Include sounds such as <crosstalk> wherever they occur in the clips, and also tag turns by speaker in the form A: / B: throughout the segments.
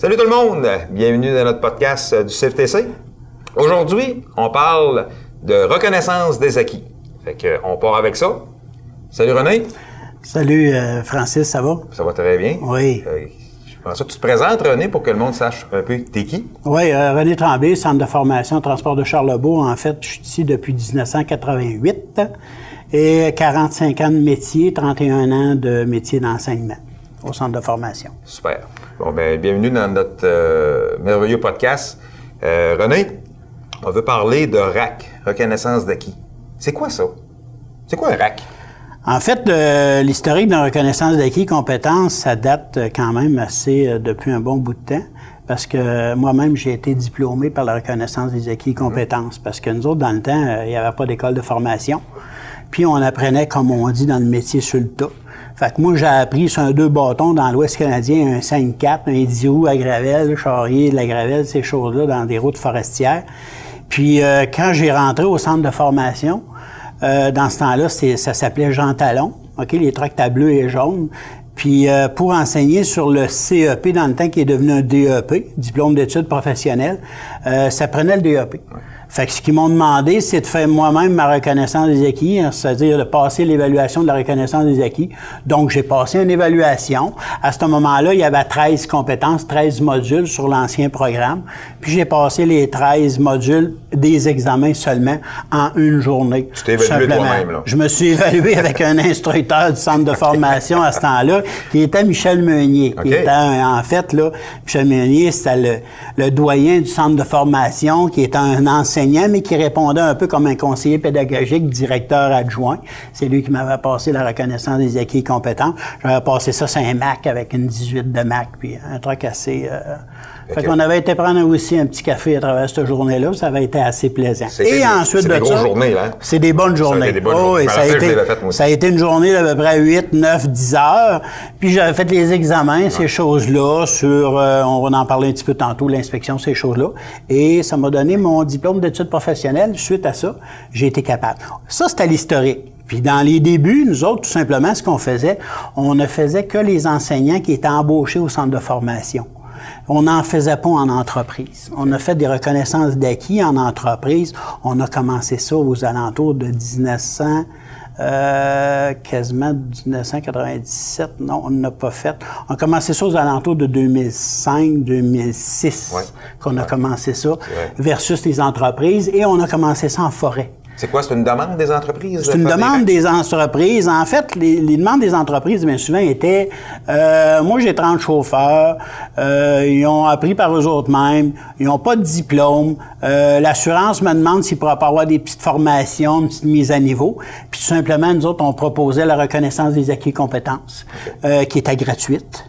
A: Salut tout le monde, bienvenue dans notre podcast euh, du CFTC. Aujourd'hui, on parle de reconnaissance des acquis. Fait que, on part avec ça. Salut René.
B: Salut euh, Francis, ça va?
A: Ça va très bien.
B: Oui.
A: Euh, je pense que tu te présentes, René, pour que le monde sache un peu t'es qui.
B: Oui, euh, René Tremblay, Centre de formation transport de Charlebourg. En fait, je suis ici depuis 1988 et 45 ans de métier, 31 ans de métier d'enseignement au centre de formation.
A: Super. Bon, ben, bienvenue dans notre euh, merveilleux podcast. Euh, René, on veut parler de RAC, reconnaissance d'acquis. C'est quoi ça? C'est quoi un RAC?
B: En fait, euh, l'historique de la reconnaissance d'acquis compétences, ça date quand même assez depuis un bon bout de temps. Parce que moi-même, j'ai été diplômé par la reconnaissance des acquis et compétences. Parce que nous autres, dans le temps, il n'y avait pas d'école de formation. Puis on apprenait, comme on dit dans le métier, sur le tas. Fait que moi, j'ai appris sur un deux bâtons dans l'Ouest canadien, un 5-4, un 10 roues à Gravel, charrier de la Gravel, ces choses-là, dans des routes forestières. Puis euh, quand j'ai rentré au centre de formation, euh, dans ce temps-là, ça s'appelait Jean Talon, OK, les tracts bleus et jaunes. Puis euh, pour enseigner sur le CEP dans le temps qui est devenu un DEP, diplôme d'études professionnelles, euh, ça prenait le DEP. Fait que ce qu'ils m'ont demandé, c'est de faire moi-même ma reconnaissance des acquis, hein, c'est-à-dire de passer l'évaluation de la reconnaissance des acquis. Donc, j'ai passé une évaluation. À ce moment-là, il y avait 13 compétences, 13 modules sur l'ancien programme. Puis j'ai passé les 13 modules des examens seulement en une journée.
A: Tu t'es évalué toi-même, là.
B: Je me suis évalué avec un instructeur du centre de formation à ce temps-là, qui était Michel Meunier. Qui était en fait, là, Michel Meunier, c'était le, le doyen du centre de formation, qui était un mais qui répondait un peu comme un conseiller pédagogique, directeur adjoint. C'est lui qui m'avait passé la reconnaissance des acquis et compétences. J'avais passé ça sur un Mac avec une 18 de Mac, puis un truc assez... euh, Fait qu'on avait été prendre aussi un petit café à travers cette journée-là, ça avait été assez plaisant. Et ensuite
A: c'est
B: de
A: des
B: ça,
A: journées, là, hein?
B: C'est des bonnes journées.
A: des bonnes
B: Oh,
A: journées.
B: a, été, ça a été une journée d'à peu près 8, 9, 10 heures. Puis j'avais fait les examens, ces choses-là, sur, euh, on va en parler un petit peu tantôt, l'inspection, ces choses-là. Et ça m'a donné mon diplôme d'études professionnelles. Suite à ça, j'ai été capable. Ça, c'était l'historique. Puis dans les débuts, nous autres, tout simplement, ce qu'on faisait, on ne faisait que les enseignants qui étaient embauchés au centre de formation. On n'en faisait pas en entreprise. On a fait des reconnaissances d'acquis en entreprise. On a commencé ça aux alentours de 1900, euh, quasiment 1997. Non, on n'a pas fait. On a commencé ça aux alentours de 2005, 2006
A: Ouais.
B: qu'on a commencé ça, versus les entreprises. Et on a commencé ça en forêt.
A: C'est quoi? C'est une demande des entreprises?
B: C'est une
A: des
B: demande des entreprises. En fait, les, les demandes des entreprises, bien souvent, étaient euh, moi, j'ai 30 chauffeurs, euh, ils ont appris par eux autres mêmes, ils n'ont pas de diplôme. Euh, L'assurance me demande s'ils pourraient pas avoir des petites formations, une petite mise à niveau. Puis tout simplement, nous autres, on proposait la reconnaissance des acquis compétences, euh, qui était gratuite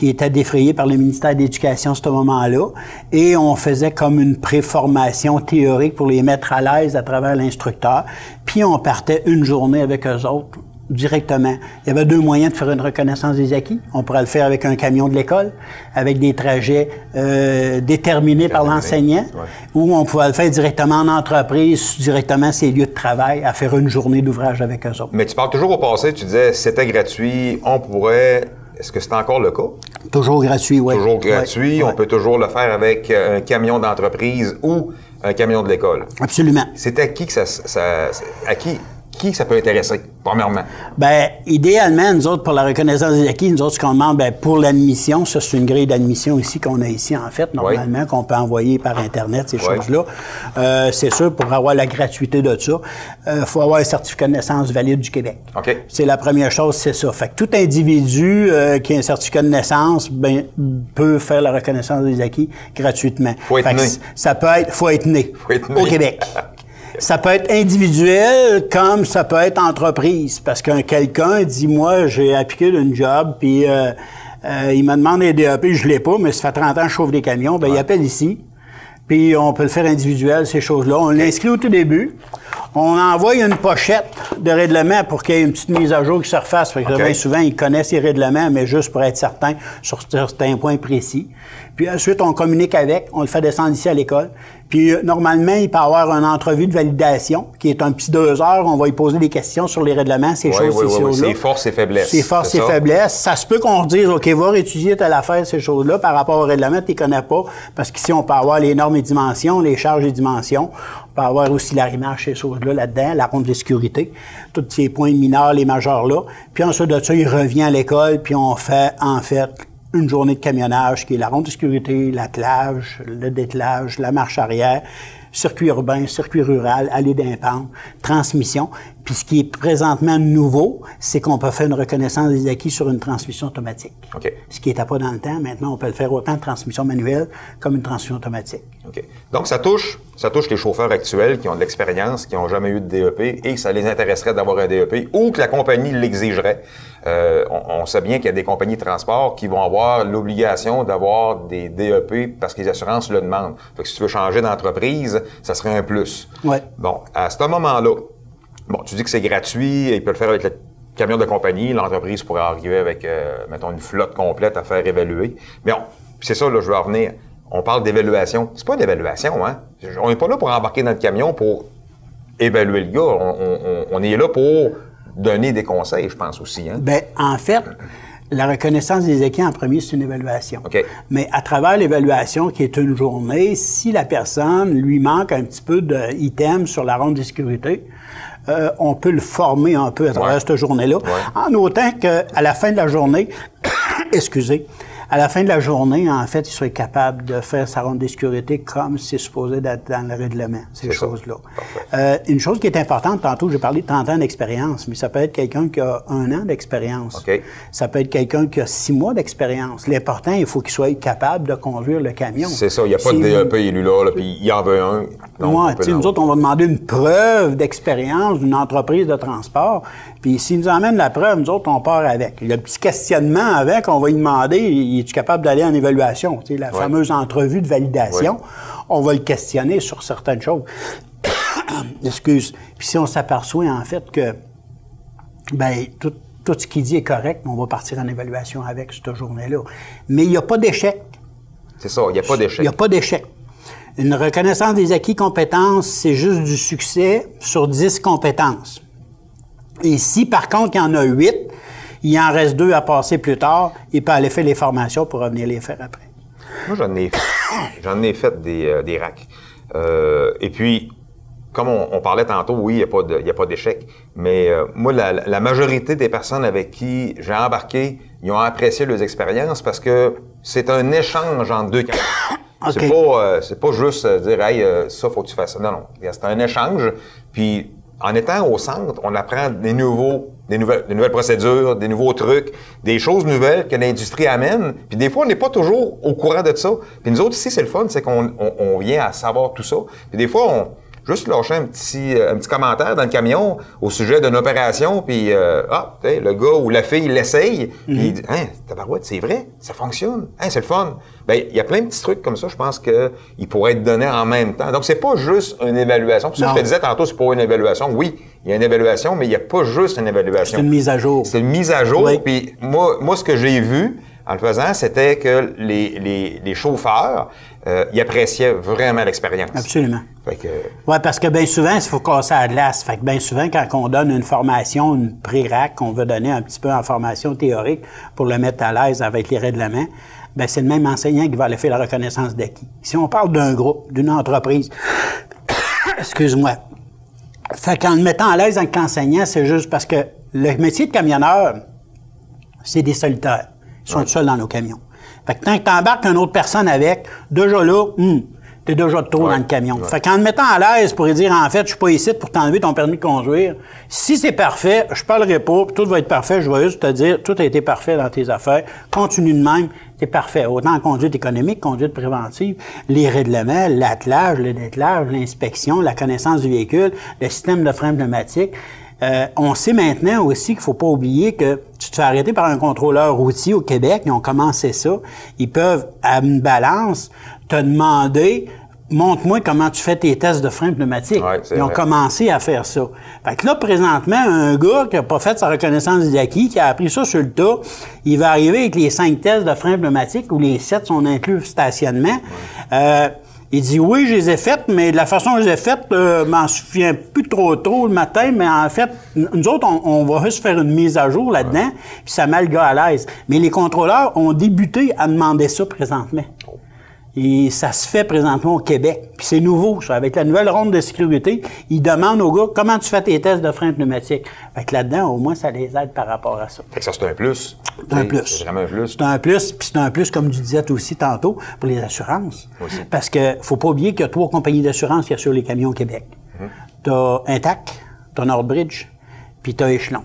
B: qui était défrayé par le ministère de l'Éducation à ce moment-là. Et on faisait comme une préformation théorique pour les mettre à l'aise à travers l'instructeur. Puis on partait une journée avec eux autres directement. Il y avait deux moyens de faire une reconnaissance des acquis. On pourrait le faire avec un camion de l'école, avec des trajets euh, déterminés par l'enseignant,
A: ouais.
B: ou on pouvait le faire directement en entreprise, directement ses lieux de travail, à faire une journée d'ouvrage avec eux autres.
A: Mais tu parles toujours au passé, tu disais c'était gratuit, on pourrait. Est-ce que c'est encore le cas?
B: Toujours gratuit, oui.
A: Toujours gratuit,
B: Ouais,
A: on peut toujours le faire avec euh, un camion d'entreprise ou un camion de l'école.
B: Absolument.
A: C'est à qui que ça, ça- à qui, qui ça peut intéresser, premièrement?
B: Ben, idéalement, nous autres, pour la reconnaissance des acquis, nous autres, ce qu'on demande, ben, pour l'admission, ça, c'est une grille d'admission ici qu'on a ici, en fait, normalement, qu'on peut envoyer par Internet, ces choses-là. Euh, c'est sûr, pour avoir la gratuité de ça, il faut avoir un certificat de naissance valide du Québec.
A: OK.
B: C'est la première chose, c'est ça. Fait que tout individu euh, qui a un certificat de naissance, ben, peut faire la reconnaissance des acquis gratuitement.
A: Faut être
B: Fait
A: né.
B: Ça peut être, faut être né.
A: Faut être né.
B: Au Québec. <laughs> Ça peut être individuel comme ça peut être entreprise. Parce qu'un quelqu'un dit, moi, j'ai appliqué d'une job, puis euh, euh, il me demande un DAP, je l'ai pas, mais ça fait 30 ans que je chauffe des camions. Ben, il appelle ici. Puis on peut le faire individuel, ces choses-là. On l'inscrit au tout début. On envoie une pochette de règlement pour qu'il y ait une petite mise à jour qui se refasse. Fait que bien souvent, ils connaissent les règlements, mais juste pour être certain sur certains points précis. Puis ensuite, on communique avec, on le fait descendre ici à l'école. Puis euh, normalement, il peut y avoir une entrevue de validation qui est un petit deux heures. On va lui poser des questions sur les règlements, ces
A: Oui,
B: choses,
A: oui,
B: ces
A: oui,
B: choses-là.
A: Ses forces et faiblesses.
B: Ses forces et faiblesses. Ça se peut qu'on dise, OK, va réétudier telle affaire, ces choses-là, par rapport au règlement, tu les connais pas. Parce qu'ici, on peut avoir les normes et dimensions, les charges et dimensions. On peut avoir aussi l'arrimage, ces choses-là, là-dedans, la ronde de sécurité. Tous ces points mineurs, les majeurs là. Puis ensuite de ça, il revient à l'école, puis on fait, en fait, une journée de camionnage qui est la ronde de sécurité, l'attelage, le dételage, la marche arrière, circuit urbain, circuit rural, allée d'impente, transmission. Puis ce qui est présentement nouveau, c'est qu'on peut faire une reconnaissance des acquis sur une transmission automatique.
A: OK.
B: Ce qui n'était pas dans le temps. Maintenant, on peut le faire autant de transmission manuelle comme une transmission automatique.
A: OK. Donc, ça touche, ça touche les chauffeurs actuels qui ont de l'expérience, qui n'ont jamais eu de DEP et que ça les intéresserait d'avoir un DEP ou que la compagnie l'exigerait. Euh, on, on sait bien qu'il y a des compagnies de transport qui vont avoir l'obligation d'avoir des DEP parce que les assurances le demandent. Fait que si tu veux changer d'entreprise, ça serait un plus.
B: Ouais.
A: Bon, à ce moment-là, bon, tu dis que c'est gratuit, il peut le faire avec le camion de compagnie, l'entreprise pourrait arriver avec, euh, mettons, une flotte complète à faire évaluer. Mais c'est ça, là, je veux en venir. On parle d'évaluation. C'est pas une évaluation, hein? On n'est pas là pour embarquer dans le camion pour évaluer le gars. On, on- on- on est là pour donner des conseils, je pense aussi, hein?
B: Ben, en fait, la reconnaissance des acquis en premier, c'est une évaluation.
A: OK.
B: Mais à travers l'évaluation, qui est une journée, si la personne lui manque un petit peu d'items sur la ronde de sécurité, euh, on peut le former un peu à travers
A: Ouais.
B: cette journée-là, en autant qu'à la fin de la journée, <coughs> excusez, à la fin de la journée, en fait, il soit capable de faire sa ronde de sécurité comme c'est supposé d'être dans le règlement, ces choses-là. Euh, une chose qui est importante, tantôt, j'ai parlé de 30 ans d'expérience, mais ça peut être quelqu'un qui a un an d'expérience. Ça peut être quelqu'un qui a six mois d'expérience. L'important, il faut qu'il soit capable de conduire le camion.
A: C'est ça, il n'y a pas de DEP élu là, là, puis il en veut un. Donc,
B: Ouais,
A: on peut
B: tu sais,
A: l'en-
B: nous autres, on va demander une preuve d'expérience d'une entreprise de transport. Puis s'il nous emmène la preuve, nous autres, on part avec. Il le petit questionnement avec, on va lui demander, es tu capable d'aller en évaluation? Tu sais, la fameuse entrevue de validation. On va le questionner sur certaines choses. <coughs> Excuse. Puis si on s'aperçoit, en fait, que ben, tout, tout ce qu'il dit est correct, on va partir en évaluation avec cette journée-là. Mais il n'y a pas d'échec.
A: C'est ça, il n'y a pas
B: Il
A: d'échec.
B: n'y a pas d'échec. Une reconnaissance des acquis compétences, c'est juste du succès sur 10 compétences. Et si, par contre, il y en a 8, il en reste deux à passer plus tard, il peut aller faire les formations pour revenir les faire après.
A: Moi, j'en ai, <coughs> j'en ai fait des, euh, des racks. Euh, et puis, comme on, on parlait tantôt, oui, il n'y a pas d'échec. Mais euh, moi, la, la majorité des personnes avec qui j'ai embarqué, ils ont apprécié leurs expériences parce que c'est un échange entre deux camions. <coughs> C'est pas, euh, c'est pas juste dire, hey, euh, ça, faut que tu fasses ça. Non, non. C'est un échange. Puis, en étant au centre, on apprend des nouveaux, des nouvelles, des nouvelles procédures, des nouveaux trucs, des choses nouvelles que l'industrie amène. Puis des fois, on n'est pas toujours au courant de ça. Puis nous autres ici, c'est le fun, c'est qu'on on, vient à savoir tout ça. Puis des fois, on juste lâcher un petit, euh, un petit commentaire dans le camion au sujet d'une opération, puis euh, ah, le gars ou la fille l'essaye, puis il dit, hein, tabarouette, c'est vrai, ça fonctionne, hein, c'est le fun. Ben, il y a plein de petits trucs comme ça, je pense que ils pourraient être donnés en même temps. Donc, c'est pas juste une évaluation. Pour ça,
B: Non.
A: je te disais tantôt, c'est pas une évaluation. Oui, il y a une évaluation, mais il n'y a pas juste une évaluation.
B: C'est une mise à jour.
A: C'est une mise à jour.
B: Oui.
A: Puis moi, moi, ce que j'ai vu en le faisant, c'était que les, les, les chauffeurs, euh, ils appréciaient vraiment l'expérience.
B: Absolument.
A: Que,
B: Oui, parce que bien souvent, il faut casser à glace. Fait que bien souvent, quand on donne une formation, une pré-rac, qu'on veut donner un petit peu en formation théorique pour le mettre à l'aise avec les règlements, ben c'est le même enseignant qui va aller faire la reconnaissance d'acquis. Si on parle d'un groupe, d'une entreprise, <coughs> excuse-moi, fait qu'en le mettant à l'aise avec l'enseignant, c'est juste parce que le métier de camionneur, c'est des solitaires. Sont seuls dans nos camions. Fait que tant que tu embarques une autre personne avec, déjà là, hum, t'es déjà de trop
A: Ouais.
B: dans le camion.
A: Ouais.
B: Fait qu'en le mettant à l'aise pour dire, en fait, je suis pas ici pour t'enlever ton permis de conduire, si c'est parfait, je parlerai pas, puis tout va être parfait, je vais juste te dire, tout a été parfait dans tes affaires, continue de même, t'es parfait. Autant en conduite économique, conduite préventive, les règlements, l'attelage, le dételage, l'inspection, la connaissance du véhicule, le système de frein pneumatique, euh, on sait maintenant aussi qu'il faut pas oublier que tu te fais arrêter par un contrôleur routier au Québec, ils ont commencé ça. Ils peuvent, à une balance, te demander montre-moi comment tu fais tes tests de frein pneumatique.
A: Ouais,
B: Ils ont
A: vrai.
B: commencé à faire ça. Fait que là, présentement, un gars qui a pas fait sa reconnaissance des acquis, qui a appris ça sur le tas, il va arriver avec les cinq tests de frein pneumatique où les sept sont inclus stationnement. Euh, il dit oui, je les ai faites, mais de la façon que je les ai faites, euh, m'en souviens plus trop trop le matin, mais en fait, nous autres, on, on va juste faire une mise à jour là-dedans, puis ça met le gars à l'aise. Mais les contrôleurs ont débuté à demander ça présentement. Et ça se fait présentement au Québec. Puis c'est nouveau, ça. Avec la nouvelle ronde de sécurité, ils demandent aux gars comment tu fais tes tests de frein pneumatique. Fait que là-dedans, au moins, ça les aide par rapport à ça.
A: Fait que ça, c'est un plus.
B: C'est un plus.
A: C'est vraiment un plus.
B: C'est un plus, puis c'est un plus, comme tu disais aussi tantôt, pour les assurances.
A: Aussi.
B: Parce que faut pas oublier qu'il y a trois compagnies d'assurance qui assurent les camions au Québec. Tu as Intac, tu as Nordbridge, puis tu as Échelon.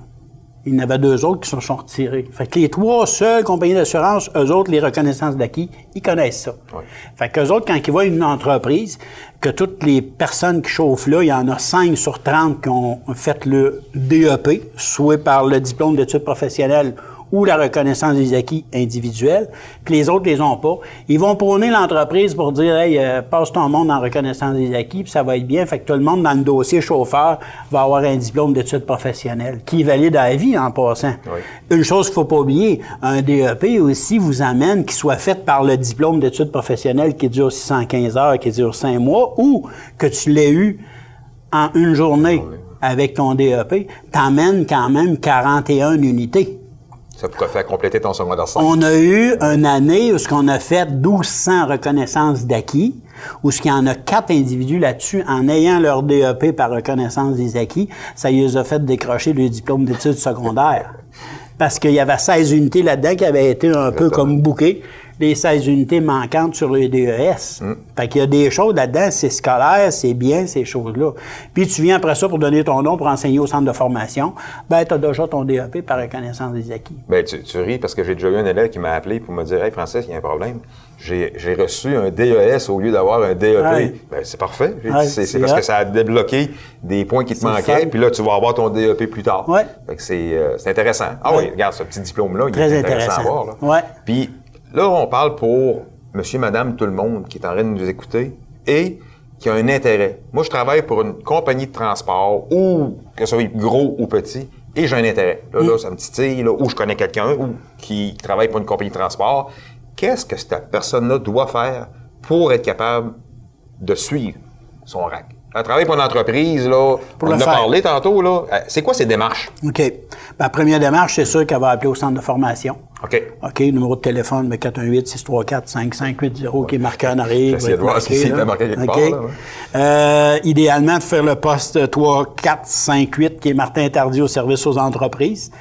B: Il y en avait deux autres qui se sont retirés. Fait que les trois seules compagnies d'assurance, eux autres, les reconnaissances d'acquis, ils connaissent ça.
A: Ouais.
B: Fait qu'eux autres, quand ils voient une entreprise, que toutes les personnes qui chauffent là, il y en a 5 sur 30 qui ont fait le DEP, soit par le diplôme d'études professionnelles ou la reconnaissance des acquis individuels, puis les autres les ont pas. Ils vont prôner l'entreprise pour dire Hey, euh, passe ton monde en reconnaissance des acquis, puis ça va être bien. Fait que tout le monde dans le dossier chauffeur va avoir un diplôme d'études professionnelles, qui est valide à la vie en passant.
A: Oui.
B: Une chose qu'il faut pas oublier, un DEP aussi vous amène qu'il soit fait par le diplôme d'études professionnelles qui dure 615 heures, qui dure 5 mois, ou que tu l'aies eu en une journée avec ton DEP, t'amène quand même 41 unités.
A: Ça pourrait faire compléter ton secondaire 5.
B: On a eu une année où ce qu'on a fait 1200 reconnaissances d'acquis, où ce qu'il y en a quatre individus là-dessus, en ayant leur DEP par reconnaissance des acquis, ça les a fait décrocher le diplôme d'études secondaires. Parce qu'il y avait 16 unités là-dedans qui avaient été un peu comme bouquées, les 16 unités manquantes sur le DES. Fait qu'il y a des choses là-dedans, c'est scolaire, c'est bien, ces choses-là. Puis tu viens après ça pour donner ton nom pour enseigner au centre de formation, ben tu as déjà ton DEP par reconnaissance des acquis.
A: Ben, tu, tu ris parce que j'ai déjà eu un élève qui m'a appelé pour me dire Hey, Francis, il y a un problème. J'ai reçu un DES au lieu d'avoir un DEP.
B: Ouais.
A: Ben, c'est parfait.
B: Ouais,
A: c'est parce que ça a débloqué des points qui te manquaient, puis là, tu vas avoir ton DEP plus tard.
B: Ouais.
A: Fait que c'est euh, c'est intéressant. Ah oui, regarde, ce petit diplôme-là, il est intéressant, à
B: intéressant.
A: voir. Là.
B: Ouais.
A: Puis là, on parle pour monsieur, madame, tout le monde qui est en train de nous écouter et qui a un intérêt. Moi, je travaille pour une compagnie de transport ou que ce soit gros ou petit et j'ai un intérêt. Là,
B: Mm.
A: là, ça me titille, là, ou je connais quelqu'un ou qui travaille pour une compagnie de transport. Qu'est-ce que cette personne-là doit faire pour être capable de suivre son RAC? Elle travaille pour une entreprise, là.
B: Pour
A: on en a parlé tantôt, là. Euh, C'est quoi ces démarches?
B: OK. La première démarche, c'est sûr qu'elle va appeler au centre de formation.
A: OK.
B: OK, numéro de téléphone, le 418-634-5580 qui est marqué en arrière.
A: J'essaie de voir si c'est marqué quelque part, là, ouais.
B: Euh, idéalement, de faire le poste 3458 qui est Martin Tardy au service aux entreprises.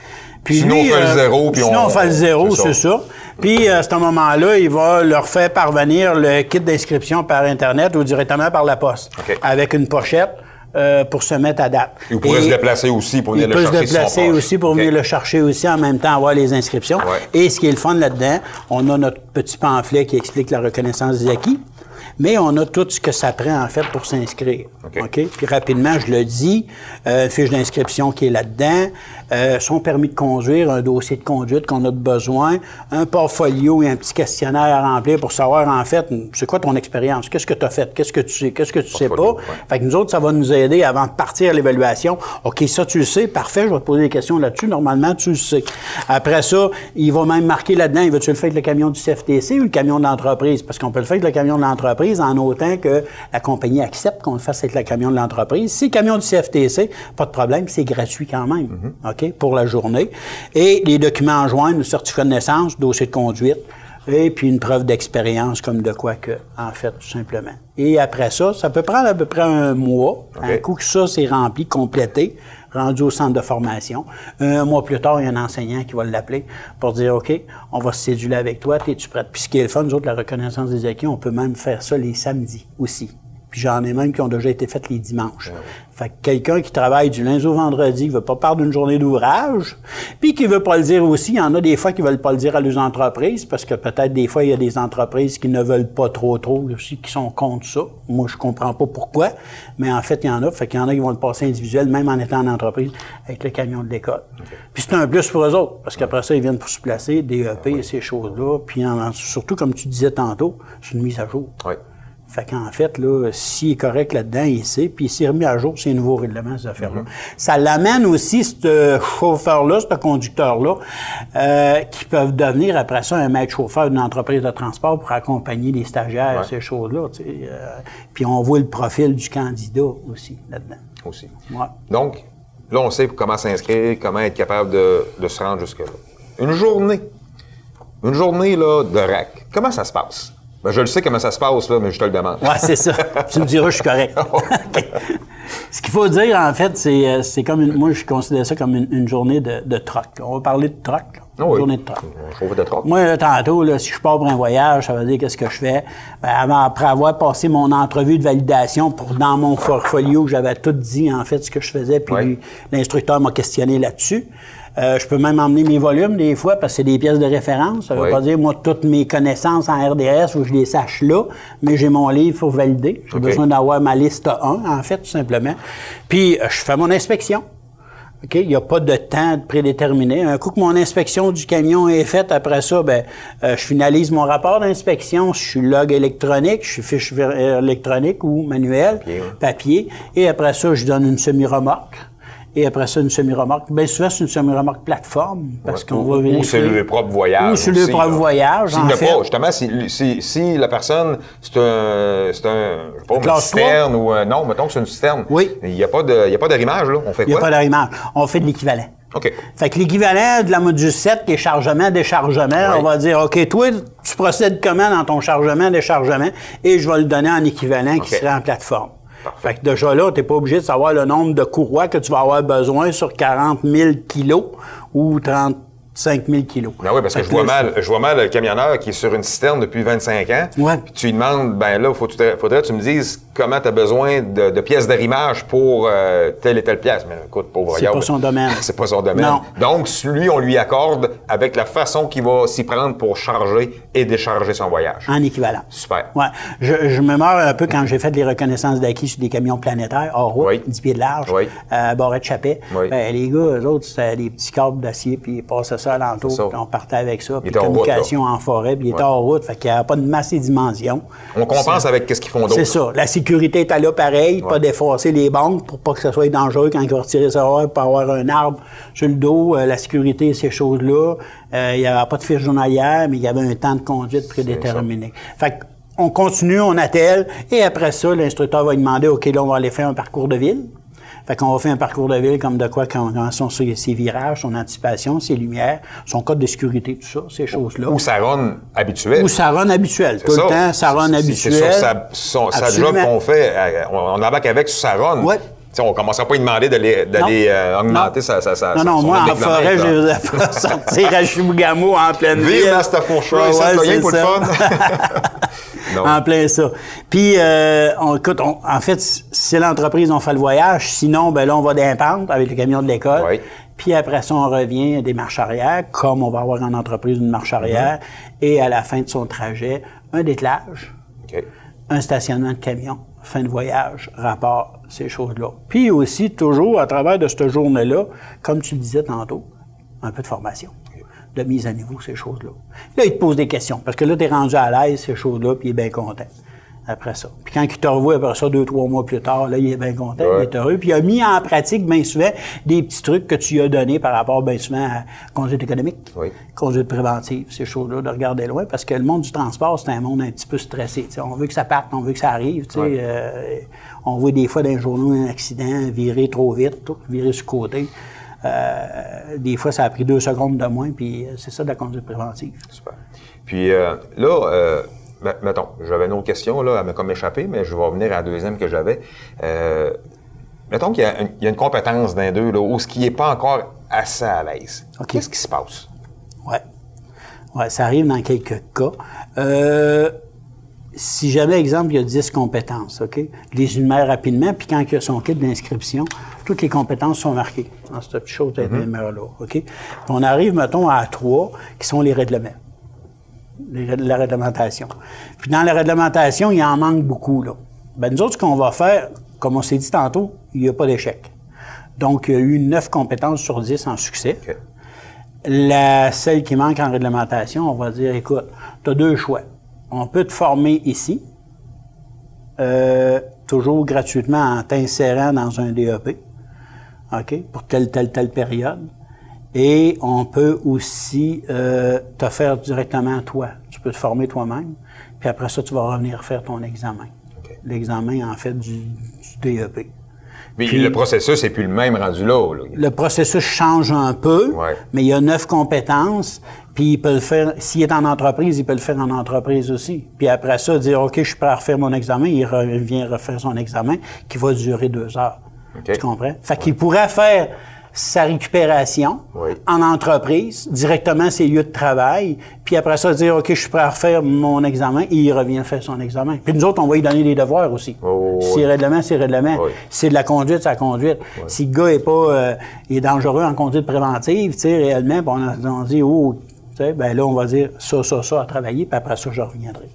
B: Puis
A: Sinon,
B: lui,
A: on fait le
B: euh,
A: zéro, puis
B: sinon,
A: on-
B: on fait le zéro,
A: c'est ça.
B: Puis, euh, à ce moment-là, il va leur faire parvenir le kit d'inscription par Internet ou directement par la poste.
A: OK.
B: Avec une pochette euh, pour se mettre à date.
A: Il pourrait se déplacer aussi pour venir
B: il
A: le
B: peut
A: chercher
B: se
A: si son
B: déplacer aussi pour
A: OK.
B: venir le chercher aussi en même temps, avoir les inscriptions.
A: Ouais.
B: Et ce qui est le fun là-dedans, on a notre petit pamphlet qui explique la reconnaissance des acquis, mais on a tout ce que ça prend en fait pour s'inscrire.
A: OK.
B: Puis rapidement, je le dis, euh, fiche d'inscription qui est là-dedans, euh, son permis de conduire, un dossier de conduite qu'on a de besoin, un portfolio et un petit questionnaire à remplir pour savoir en fait, c'est quoi ton expérience, qu'est-ce que tu as fait, qu'est-ce que tu sais, qu'est-ce que tu sais pas?
A: Ouais.
B: Fait que nous autres, ça va nous aider avant de partir à l'évaluation. OK, ça, tu le sais. Parfait, je vais te poser des questions là-dessus. Normalement, tu le sais. Après ça, il va même marquer là-dedans, il va-tu le faire avec le camion du CFTC ou le camion de l'entreprise? Parce qu'on peut le faire avec le camion de l'entreprise en autant que la compagnie accepte qu'on le fasse avec le camion de l'entreprise. Si le camion du CFTC, pas de problème, c'est gratuit quand même. OK, pour la journée. Et les documents en joindre, le certificat de naissance, dossier de conduite, et puis une preuve d'expérience comme de quoi que, en fait, tout simplement. Et après ça, ça peut prendre à peu près un mois. Un coup que ça, c'est rempli, complété, rendu au centre de formation. Un mois plus tard, il y a un enseignant qui va l'appeler pour dire, OK, on va se céduler avec toi, es-tu prête? Puis ce qui est le fun, nous autres, la reconnaissance des acquis, on peut même faire ça les samedis aussi. Puis j'en ai même qui ont déjà été faites les dimanches. Fait que quelqu'un qui travaille du lundi au vendredi, qui veut pas perdre une journée d'ouvrage, puis qui veut pas le dire aussi, il y en a des fois qui veulent pas le dire à leurs entreprises, parce que peut-être des fois, il y a des entreprises qui ne veulent pas trop trop aussi, qui sont contre ça. Moi, je comprends pas pourquoi, mais en fait, il y en a. Fait qu'il y en a qui vont le passer individuel, même en étant en entreprise, avec le camion de l'école. Puis c'est un plus pour eux autres, parce qu'après ça, ils viennent pour se placer, DEP et ces choses-là. Puis en- surtout, comme tu disais tantôt, c'est une mise à jour.
A: Oui.
B: Fait qu'en fait, là, s'il est correct là-dedans, il sait, puis il s'est remis à jour ces nouveaux règlements, ces affaires-là.
A: Mm-hmm.
B: Ça l'amène aussi, ce chauffeur-là, ce conducteur-là, euh, qui peuvent devenir après ça un maître chauffeur d'une entreprise de transport pour accompagner les stagiaires, ces choses-là. tu sais, euh, puis on voit le profil du candidat aussi là-dedans.
A: aussi.
B: Ouais.
A: Donc, là, on sait comment s'inscrire, comment être capable de, de se rendre jusque-là. Une journée, une journée là, de RAC, comment ça se passe? Ben, je le sais comment ça se passe, là, mais je te le demande.
B: Ouais, c'est ça. tu me diras, je suis correct. <laughs> Ce qu'il faut dire, en fait, c'est, euh, c'est comme une, moi, je considère ça comme une, une journée de, de troc. On va parler de troc.
A: oui.
B: journée de troc.
A: On de trop.
B: Moi, là, tantôt, là, si je pars pour un voyage, ça veut dire qu'est-ce que je fais? Ben, avant, après avoir passé mon entrevue de validation pour dans mon portfolio, j'avais tout dit, en fait, ce que je faisais, puis
A: Oui.
B: l'instructeur m'a questionné là-dessus. Euh, je peux même emmener mes volumes des fois parce que c'est des pièces de référence. Ça veut
A: Oui.
B: pas dire, moi, toutes mes connaissances en RDS, que je les sache là, mais j'ai mon livre pour valider. J'ai besoin d'avoir ma liste 1, en fait, tout simplement. Puis, euh, je fais mon inspection. OK? Il n'y a pas de temps prédéterminé. Un coup que mon inspection du camion est faite, après ça, ben, euh, je finalise mon rapport d'inspection. Je suis log électronique, je suis fiche euh, électronique ou manuel,
A: Papier,
B: papier. Et après ça, je donne une semi-remorque. Et après ça, une semi-remorque. Bien souvent, c'est une semi-remorque plateforme parce qu'on va
A: Ou
B: vérifier.
A: c'est le propre voyage.
B: Ou c'est le propre voyage, en fait.
A: pas, justement, si, si, si la personne, c'est un, c'est un, je sais pas, une
B: Classe
A: citerne ou un, non, mettons que c'est une citerne.
B: Oui.
A: Il n'y a pas de, il y a pas d'arrimage, là. On fait
B: Il n'y a
A: quoi?
B: pas d'arrimage. On fait de l'équivalent.
A: OK.
B: Fait que l'équivalent de la module 7, qui est chargement, déchargement,
A: Oui.
B: on va dire, OK, toi, tu procèdes comment dans ton chargement, déchargement, et je vais le donner en équivalent qui serait en plateforme. Fait que déjà là, tu n'es pas obligé de savoir le nombre de courroies que tu vas avoir besoin sur 40 000 kilos ou 35 000 kilos.
A: Ben oui, parce que je vois mal, je vois mal le camionneur qui est sur une citerne depuis 25 ans.
B: Ouais.
A: Puis tu lui demandes, ben là, faut, faudrait que tu me dises comment tu as besoin de, de pièces d'arrimage pour euh, telle et telle pièce. Mais écoute, pauvre
B: C'est pas son domaine. <laughs>
A: c'est pas son domaine.
B: Non.
A: Donc, lui, on lui accorde avec la façon qu'il va s'y prendre pour charger et décharger son voyage.
B: En équivalent.
A: Super.
B: Ouais. Je, je me meurs un peu quand j'ai fait les reconnaissances d'acquis sur des camions planétaires, hors route,
A: Oui.
B: 10 pieds de large,
A: Oui.
B: euh, barrette.
A: Oui.
B: Ben, les gars, eux autres, c'était des petits câbles d'acier, puis ils passaient ça alentour,
A: C'est ça.
B: puis on partait avec ça, puis
A: était en route,
B: communication en forêt, puis il était
A: Ouais.
B: en route, fait qu'il n'y avait pas de masse et dimension.
A: On compense avec qu'est-ce qu'ils font d'autre.
B: C'est ça. La sécurité était là pareil, pas défoncer les banques pour pas que ça soit dangereux quand il va retirer ça pour avoir un arbre sur le dos, euh, la sécurité, ces choses-là. Euh, il n'y avait pas de fiche journalière, mais il y avait un temps de conduite prédéterminé. Fait on continue, on attelle, et après ça, l'instructeur va lui demander, OK, là, on va aller faire un parcours de ville. Fait qu'on va faire un parcours de ville comme de quoi quand, quand sont ses, ses virages, son anticipation, ses lumières, son code de sécurité, tout ça, ces choses-là.
A: Ou sa run habituelle.
B: Ou sa run habituelle. Tout le temps, sa run habituelle.
A: C'est sur sa, son- sa job qu'on fait. euh, On, on embarque avec sur sa run.
B: Ouais.
A: On ne commencera pas à lui demander d'aller
B: Non.
A: euh, augmenter
B: Non.
A: sa, sa, sa,
B: Non, non,
A: son
B: moi, en forêt, je fait sortir à <laughs> Chibougamau en pleine ville.
A: Vive dans cette fourche-là,
B: Ouais,
A: ça,
B: ouais, c'est
A: pour le fun. <laughs> non.
B: En plein ça. Puis, euh, on, écoute, on- en fait, c'est l'entreprise, on fait le voyage. Sinon, ben là, on va d'impente avec le camion de l'école.
A: Oui.
B: Puis après ça, on revient des marches arrière, comme on va avoir en entreprise une marche arrière. Et à la fin de son trajet, un dételage, un stationnement de camion, fin de voyage, rapport, ces choses-là. Puis aussi, toujours, à travers de cette journée-là, comme tu le disais tantôt, un peu de formation, de mise à niveau, ces choses-là. Là, il te pose des questions, parce que là, tu es rendu à l'aise, ces choses-là, puis il est bien content après ça. Puis quand il te revoit après ça, deux, trois mois plus tard, là, il est bien content,
A: Ouais.
B: il est heureux. Puis il a mis en pratique, bien souvent, des petits trucs que tu lui as donnés par rapport, bien souvent, à conduite économique,
A: Oui.
B: conduite préventive, ces choses-là, de regarder loin, parce que le monde du transport, c'est un monde un petit peu stressé. tu sais. On veut que ça parte, on veut que ça arrive. tu sais.
A: Ouais.
B: Euh, on voit des fois dans les journaux un accident, virer trop vite, tout, virer sur le côté. Euh, des fois, ça a pris deux secondes de moins, puis euh, c'est ça de la conduite préventive.
A: Super. Puis euh, là, euh, me- mettons, j'avais une autre question, là, elle m'a comme échappé, mais je vais revenir à la deuxième que j'avais. Mettons qu'il y, a une- il y a une compétence d'un d'eux, là, où ce qui n'est pas encore assez à l'aise. Qu'est-ce qui se passe?
B: Ouais. Ouais, ça arrive dans quelques cas. Euh, si jamais, exemple, il y a 10 compétences, OK? Je les énumère rapidement, puis quand il y a son kit d'inscription, toutes les compétences sont marquées dans cette petite chose là OK? Puis on arrive, mettons, à trois, qui sont les règlements. Les la réglementation. Puis dans la réglementation, il en manque beaucoup, là. Ben, nous autres, ce qu'on va faire, comme on s'est dit tantôt, il n'y a pas d'échec. Donc, il y a eu 9 compétences sur 10 en succès. La, celle qui manque en réglementation, on va dire, écoute, tu as deux choix. On peut te former ici euh, toujours gratuitement en t'insérant dans un DEP, OK, pour telle, telle, telle période. Et on peut aussi euh, te faire directement toi. Tu peux te former toi-même, puis après ça, tu vas revenir faire ton examen. L'examen, en fait, du, du DEP.
A: Puis, le processus n'est plus le même rendu là. là.
B: Le processus change un peu,
A: Ouais.
B: mais il y a neuf compétences, puis il peut le faire, s'il est en entreprise, il peut le faire en entreprise aussi. Puis après ça, dire, OK, je suis prêt à refaire mon examen, il revient refaire son examen, qui va durer deux heures. Tu comprends? Fait qu'il pourrait faire sa récupération
A: Oui.
B: en entreprise, directement à ses lieux de travail, puis après ça, dire, OK, je suis prêt à refaire mon examen, et il revient faire son examen. Puis nous autres, on va lui donner des devoirs aussi.
A: Oh, oui.
B: Si règlement, c'est règlement.
A: Oui.
B: C'est de la conduite, c'est la conduite. Si le gars est pas, euh, est dangereux en conduite préventive, tu sais, réellement, puis on, a- on dit, oh, tu sais, ben là, on va dire ça, ça, ça à travailler, puis après ça, je reviendrai.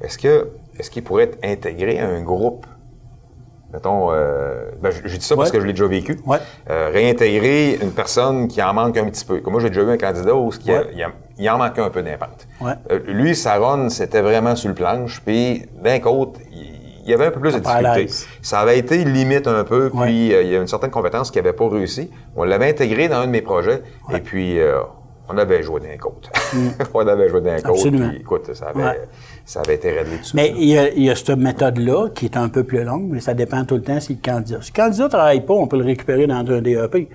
A: Est-ce que est-ce qu'il pourrait être intégré à un groupe? Mettons, euh, ben, je, je dis ça parce
B: Ouais.
A: que je l'ai déjà vécu.
B: Ouais.
A: Euh, réintégrer une personne qui en manque un petit peu. Comme moi, j'ai déjà eu un candidat où il,
B: Ouais.
A: il, en manquait un peu d'impact. Euh, lui, sa run, c'était vraiment sur le planche. Puis, d'un côté, il y avait un peu plus de difficultés. Ça avait été limite un peu, puis euh, il y a une certaine compétence qui n'avait pas réussi. On l'avait intégré dans un de mes projets, et puis on avait joué d'un côte. <laughs> on avait joué d'un côte,
B: Mm.
A: Puis écoute, ça avait. Ça avait été réglé dessus.
B: Mais il y a, il y a cette méthode-là qui est un peu plus longue, mais ça dépend tout le temps si le candidat. Si le candidat ne travaille pas, on peut le récupérer dans un DEP.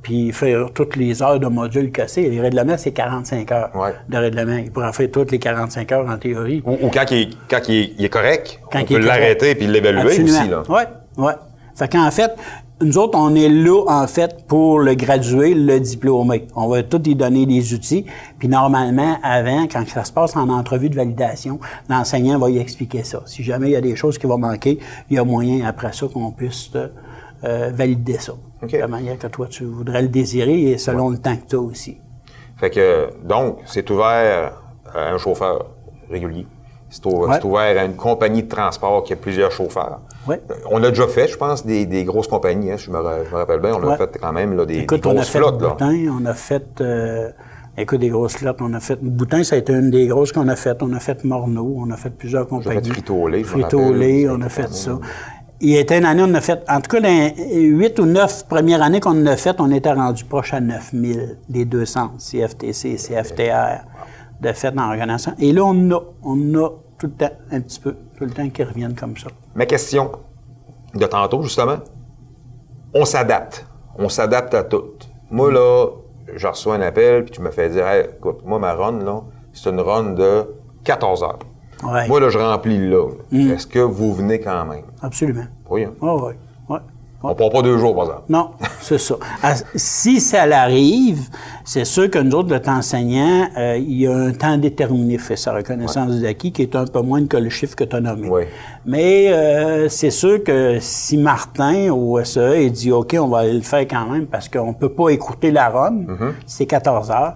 B: Puis faire toutes les heures de module cassés. Les règlements, c'est 45 heures
A: Ouais.
B: de règlement. Il pourra faire toutes les 45 heures en théorie.
A: Ou, ou quand, il est, quand il est, il est correct,
B: Quand
A: on
B: il
A: peut l'arrêter puis l'évaluer aussi. Là.
B: Oui, oui. Fait qu'en fait, nous autres, on est là, en fait, pour le gradué, le diplômé. On va tout lui donner des outils. Puis normalement, avant, quand ça se passe en entrevue de validation, l'enseignant va y expliquer ça. Si jamais il y a des choses qui vont manquer, il y a moyen, après ça, qu'on puisse euh, valider ça. De la manière que toi, tu voudrais le désirer et selon le temps que tu as aussi.
A: Fait que, donc, c'est ouvert à un chauffeur régulier. C'est ou-
B: Ouais.
A: c'est ouvert à une compagnie de transport qui a plusieurs chauffeurs.
B: Ouais.
A: Euh, On a déjà fait, je pense, des, des grosses compagnies. hein, je, me, ra- je me rappelle bien, on a
B: Ouais.
A: fait quand même là, des,
B: Écoute,
A: des
B: on a
A: grosses
B: fait
A: flottes. Là.
B: Boutin, on a fait... euh, écoute, des grosses flottes, on a fait... Boutin, ça a été une des grosses qu'on a faites. On a fait Morneau, on a fait plusieurs compagnies.
A: fait Frito-Lay, je me
B: Frito-Lay,
A: rappelle,
B: on a
A: a
B: fait ça. Il y a été une année, on a fait... En tout cas, dans les huit ou neuf premières années qu'on a fait, on était rendu proche à 9000, des deux centres, CFTC, CFTR, de fait en reconnaissance. Et là, on a, on a tout le temps, un petit peu, tout le temps qui reviennent comme ça.
A: Ma question de tantôt, justement, on s'adapte. On s'adapte à tout. Moi, là, je reçois un appel, puis tu me fais dire, Hey, écoute, moi, ma run, là, c'est une run de 14 heures.
B: Ouais. Mm.
A: Moi, là, je remplis là. Est-ce que vous venez quand même?
B: Absolument.
A: Oui. hein?
B: Oui, oui, oui.
A: On ne part pas deux jours, par exemple.
B: Non, c'est ça. À- Si ça l'arrive, c'est sûr que nous autres, le temps enseignant, euh, il y a un temps déterminé fait sa reconnaissance des acquis qui est un peu moins que le chiffre que tu as nommé.
A: Oui.
B: Mais euh, c'est sûr que si Martin au SEA il dit OK, on va aller le faire quand même parce qu'on peut pas écouter la run,
A: Mm-hmm.
B: c'est 14 heures.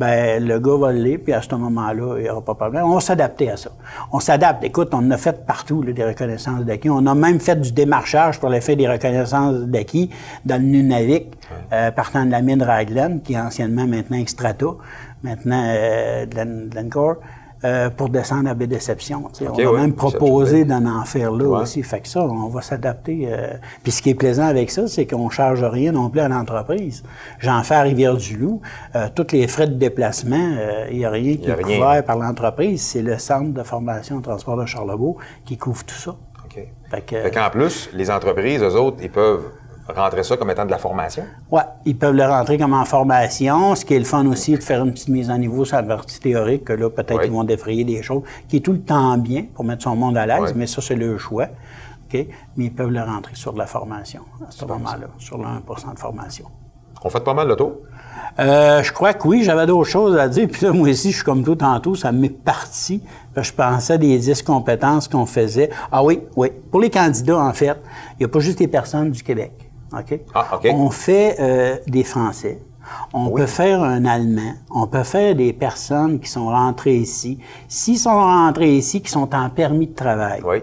B: Ben, le gars va le lire, puis à ce moment-là, il n'y aura pas de problème. On va s'adapter à ça. On s'adapte. Écoute, on a fait partout, là, des reconnaissances d'acquis. On a même fait du démarchage pour faire des reconnaissances d'acquis dans le Nunavik, euh, partant de la mine Raglan, qui est anciennement maintenant Extrata, maintenant euh, Glen- Glencore, euh, pour descendre à Baie-Déception. tu sais.
A: OK,
B: on a
A: ouais,
B: même proposé d'en en faire là
A: Ouais.
B: aussi. Fait que ça, on va s'adapter. euh. Puis ce qui est plaisant avec ça, c'est qu'on charge rien non plus à l'entreprise. J'en fais à Rivière-du-Loup. Euh, tous les frais de déplacement, euh, il n'y a rien qui
A: a
B: est
A: rien.
B: couvert par l'entreprise. C'est le Centre de formation en transport de Charlebourg qui couvre tout ça.
A: OK.
B: Fait que,
A: Fait qu'en plus, les entreprises, eux autres, ils peuvent rentrer ça comme étant de la formation?
B: Ouais, ils peuvent le rentrer comme en formation. Ce qui est le fun aussi, de faire une petite mise à niveau sur la partie théorique, que là, peut-être
A: Oui.
B: ils vont défrayer des choses, qui est tout le temps bien pour mettre son monde à l'aise,
A: Oui.
B: mais ça, c'est le choix. OK? Mais ils peuvent le rentrer sur de la formation à ce moment-là, sur le 1% de formation.
A: On fait pas mal le tour?
B: Euh, je crois que oui, j'avais d'autres choses à dire. <laughs> Puis là, moi aussi, je suis comme tout tantôt, ça m'est parti. Parce que Je pensais des 10 compétences qu'on faisait. Ah oui, oui. Pour les candidats, en fait, il n'y a pas juste les personnes du Québec. OK?
A: Ah.
B: On fait euh, des Français. On peut faire un Allemand. On peut faire des personnes qui sont rentrées ici. S'ils sont rentrés ici, qui sont en permis de travail.
A: Oui.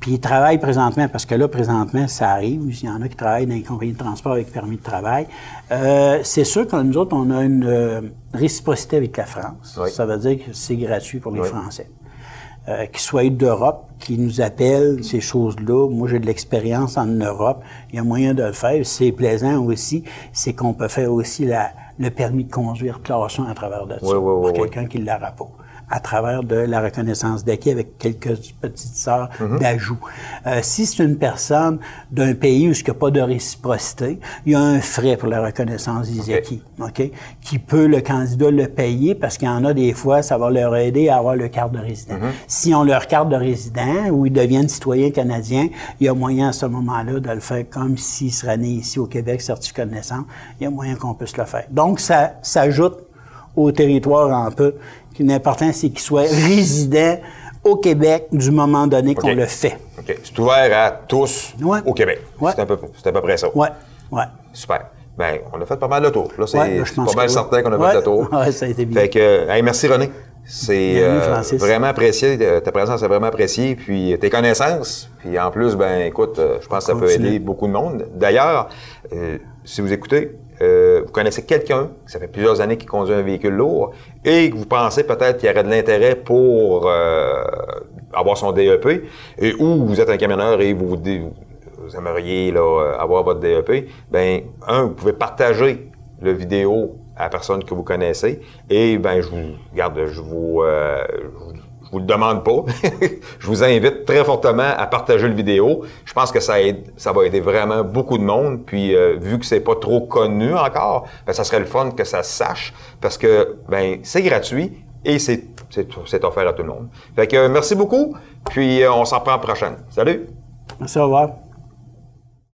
B: Puis ils travaillent présentement, parce que là, présentement, ça arrive. Il y en a qui travaillent dans les compagnies de transport avec permis de travail. Euh, c'est sûr que nous autres, on a une euh, réciprocité avec la France.
A: Oui.
B: Ça veut dire que c'est gratuit pour les. Français. Euh, qui soient d'Europe, qui nous appellent ces choses-là. Moi, j'ai de l'expérience en Europe. Il y a moyen de le faire. C'est plaisant aussi. C'est qu'on peut faire aussi la, le permis de conduire classe 1 à travers de ça.
A: Oui, oui, oui,
B: pour quelqu'un qui l'aura pas à travers de la reconnaissance d'acquis avec quelques petites sœurs
A: Mhm.
B: d'ajout. Euh, si c'est une personne d'un pays où il n'y a pas de réciprocité, il y a un frais pour la reconnaissance des acquis, OK? Qui peut le candidat le payer parce qu'il y en a des fois, ça va leur aider à avoir le carte de résident.
A: Mhm.
B: Si on leur carte de résident ou ils deviennent citoyens canadiens, il y a moyen à ce moment-là de le faire comme s'ils seraient nés ici au Québec, certificat de naissance. Il y a moyen qu'on puisse le faire. Donc, ça s'ajoute au territoire un peu. L'important, c'est qu'ils soient résidents au Québec du moment donné qu'on le fait.
A: OK. C'est ouvert à tous
B: Ouais.
A: au Québec.
B: Ouais.
A: C'est, à peu, à peu près ça.
B: Ouais, ouais.
A: Super. Ben, on a fait pas mal de tours. Là, c'est
B: Ouais,
A: pas mal
B: oui.
A: certain qu'on a fait le tour. <laughs>
B: Ouais, ça a été bien.
A: Fait que, euh, hey, merci René. C'est euh, vraiment apprécié. euh, Ta présence est vraiment appréciée. Puis tes connaissances. Puis en plus, ben, écoute, euh, je pense que ça peut aider beaucoup de monde. D'ailleurs, euh, si vous écoutez, euh, vous connaissez quelqu'un, ça fait plusieurs années qu'il conduit un véhicule lourd, et que vous pensez peut-être qu'il y aurait de l'intérêt pour euh, avoir son DEP, et, ou vous êtes un camionneur et vous, vous, aimeriez avoir votre DEP, ben un, vous pouvez partager le vidéo à la personne que vous connaissez, et ben je vous garde, je vous, euh, je vous- vous le demande pas. <laughs> je vous invite très fortement à partager le vidéo. Je pense que ça va aider vraiment beaucoup de monde. Puis euh, vu que c'est pas trop connu encore, ben, ça serait le fun que ça se sache parce que ben c'est gratuit et c'est offert à tout le monde. Fait que euh, merci beaucoup. Puis euh, on s'en prend la prochaine. Salut.
B: Merci, au revoir.